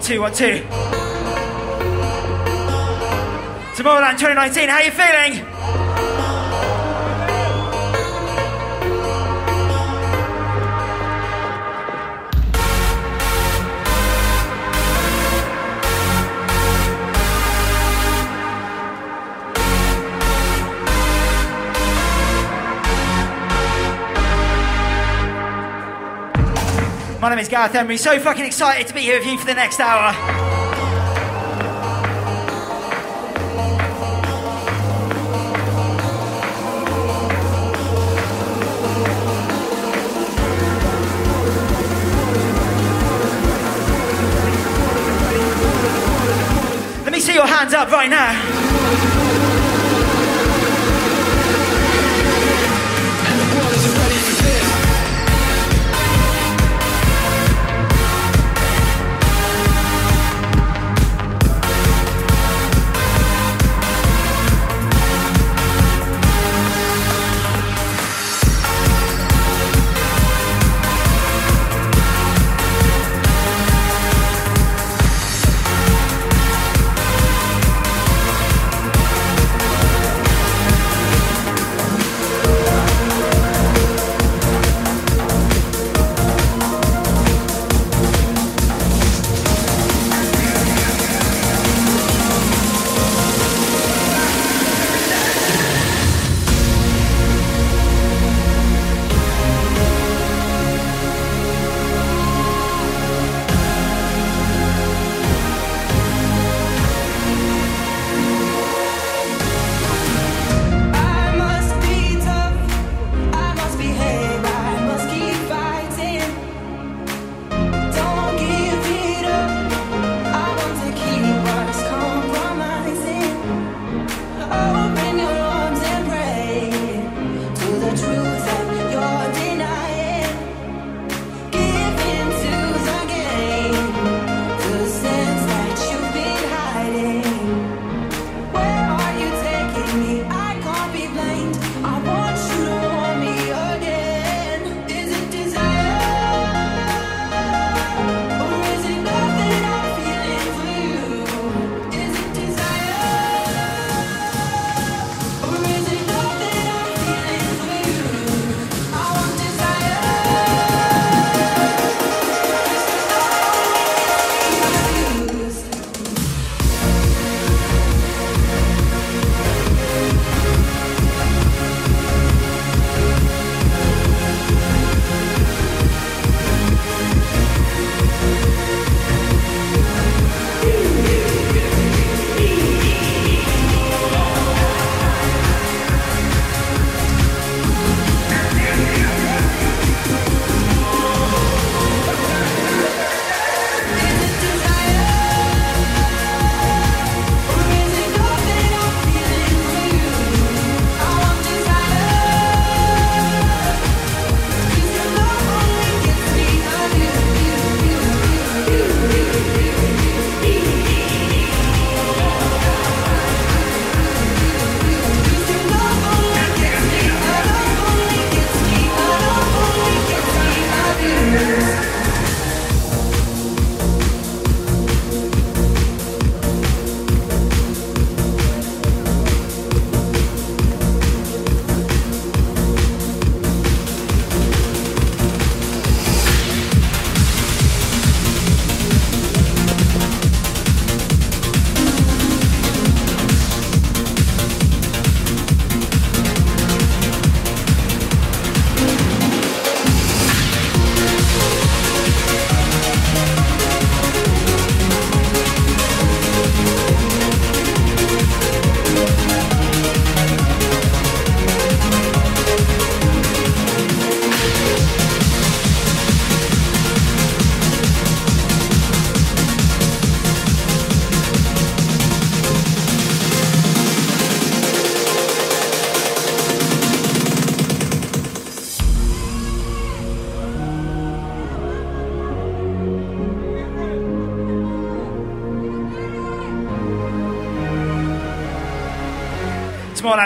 two, one, two. Tomorrowland 2019, how are you feeling? My name is Gareth Emery. So fucking excited to be here with you for the next hour. Let me see your hands up right now.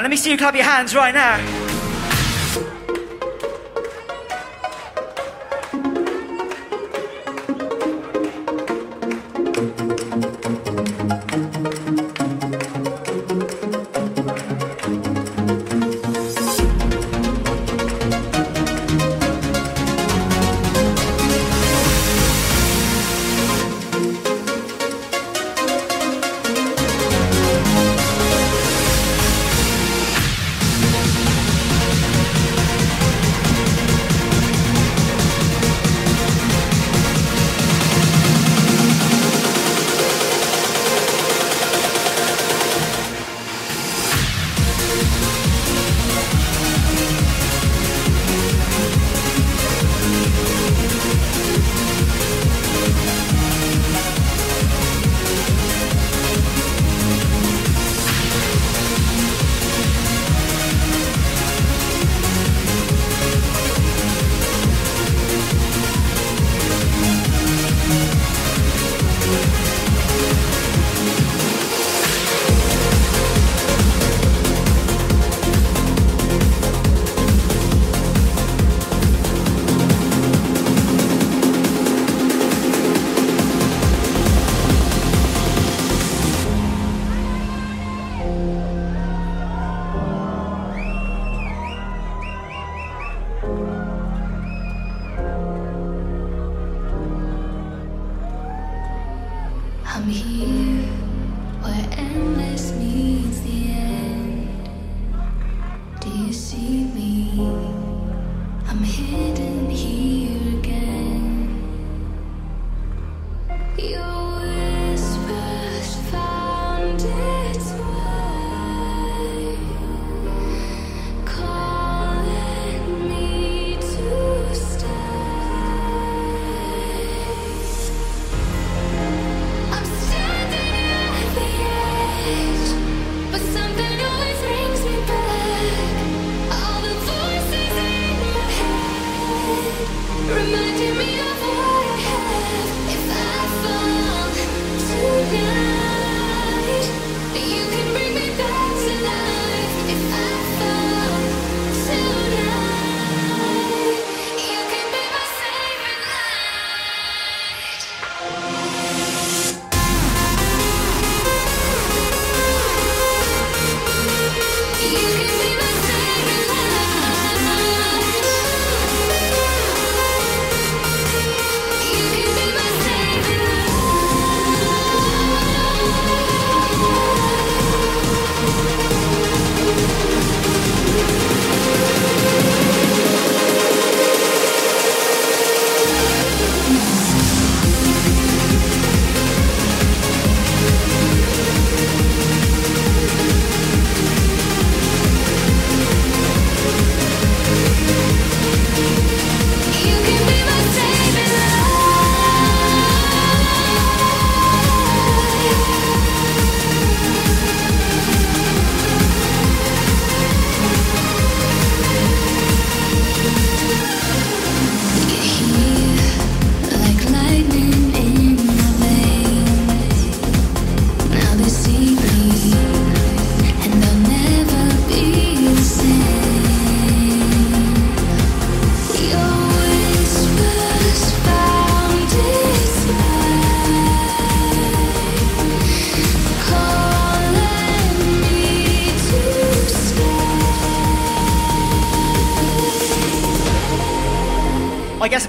Let me see you clap your hands right now.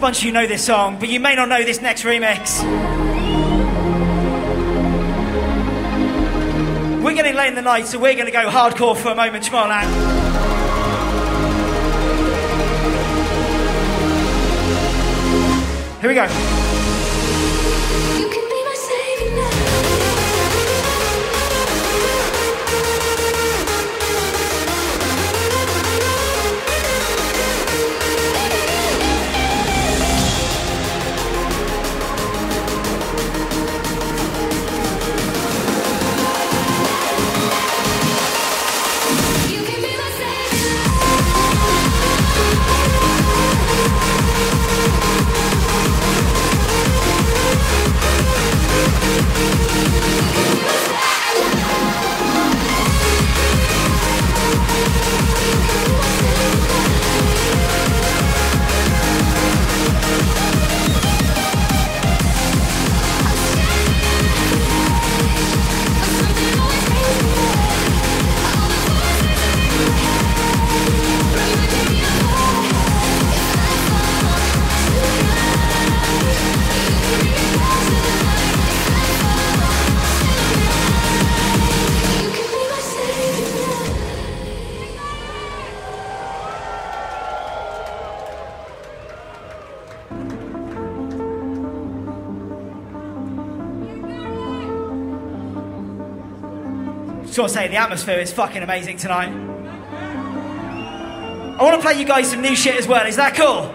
Bunch of you know this song, but you may not know this next remix. We're getting late in the night, so we're going to go hardcore for a moment, Tomorrowland. Here we go. Just want to say, the atmosphere is fucking amazing tonight. I wanna play you guys some new shit as well. Is that cool?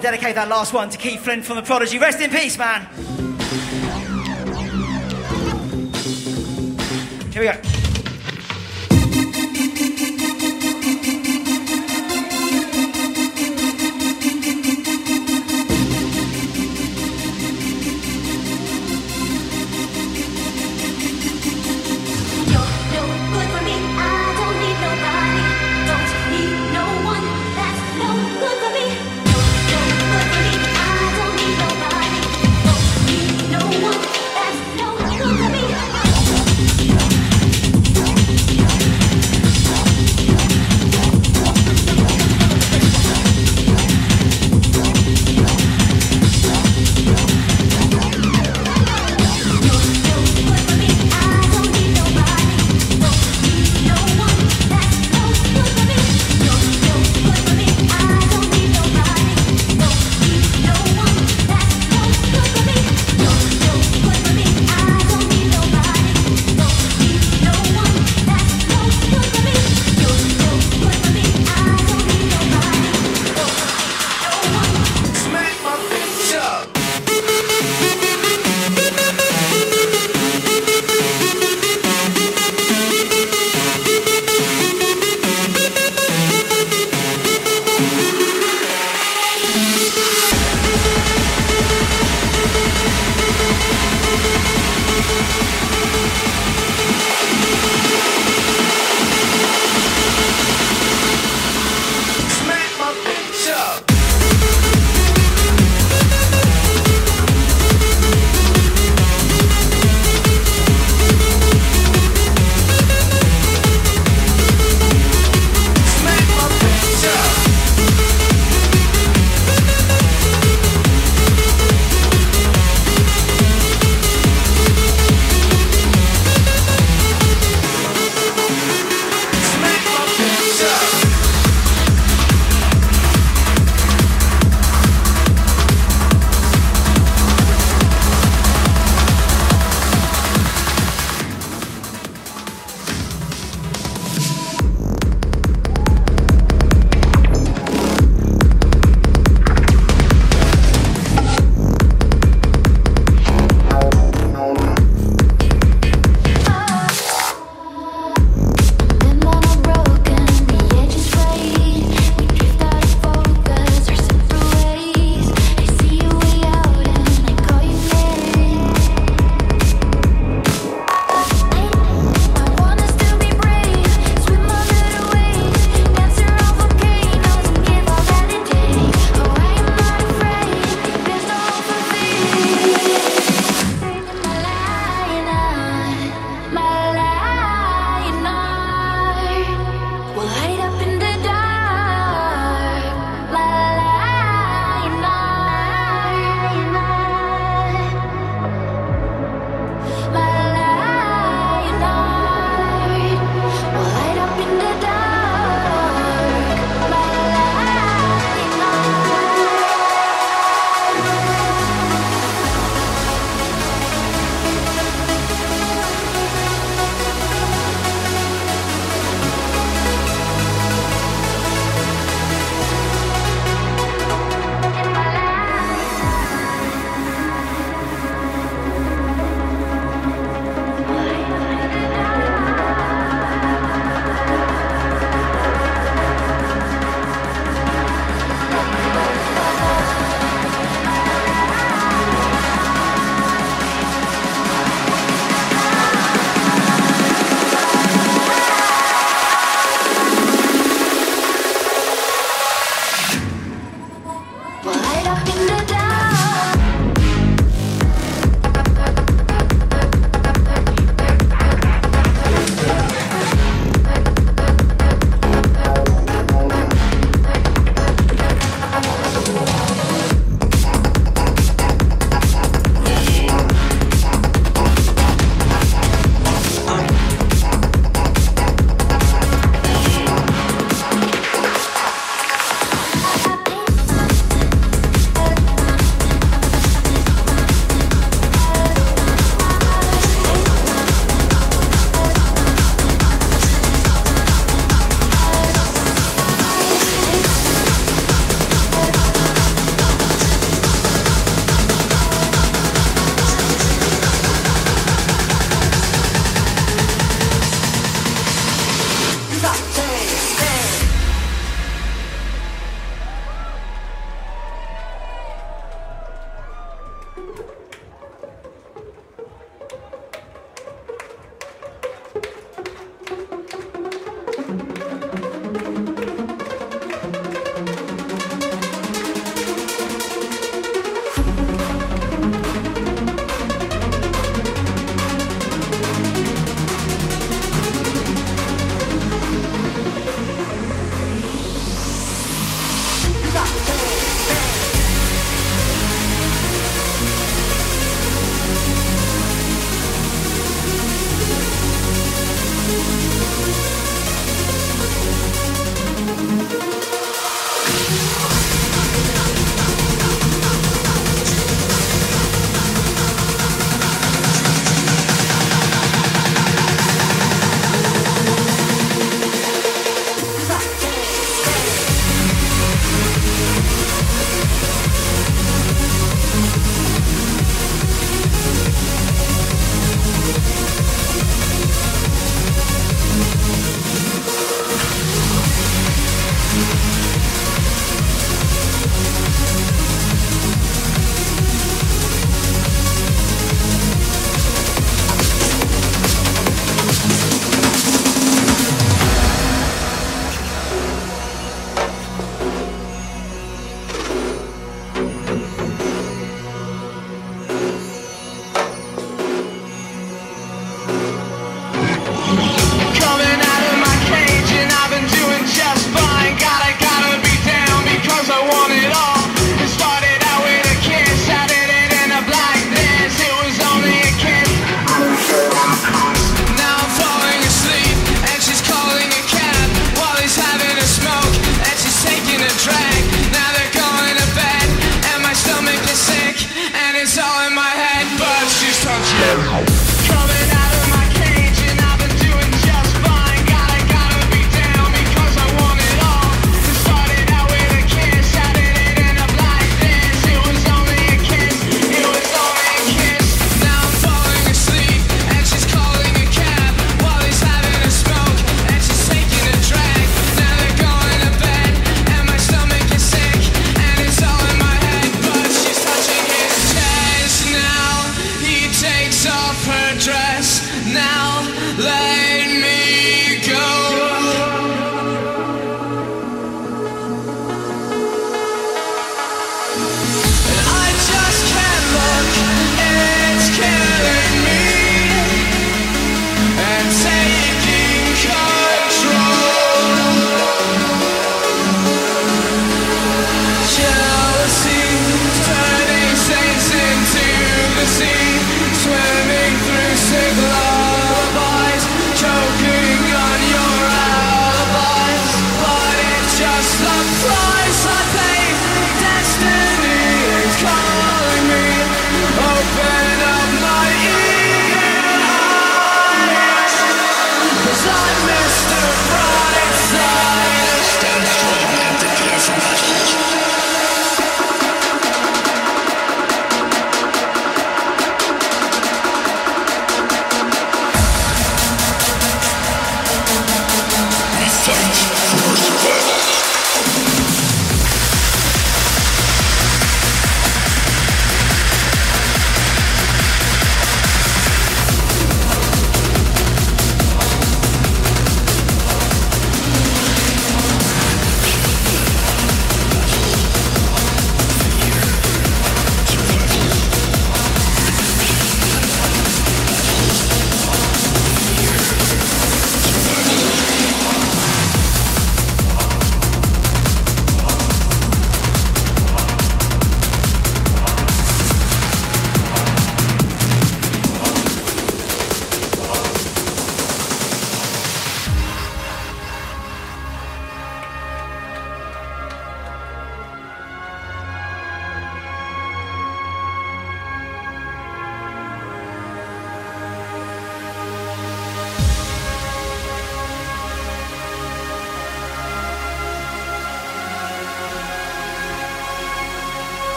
to dedicate that last one to Keith Flint from The Prodigy. Rest in peace, man. Here we go.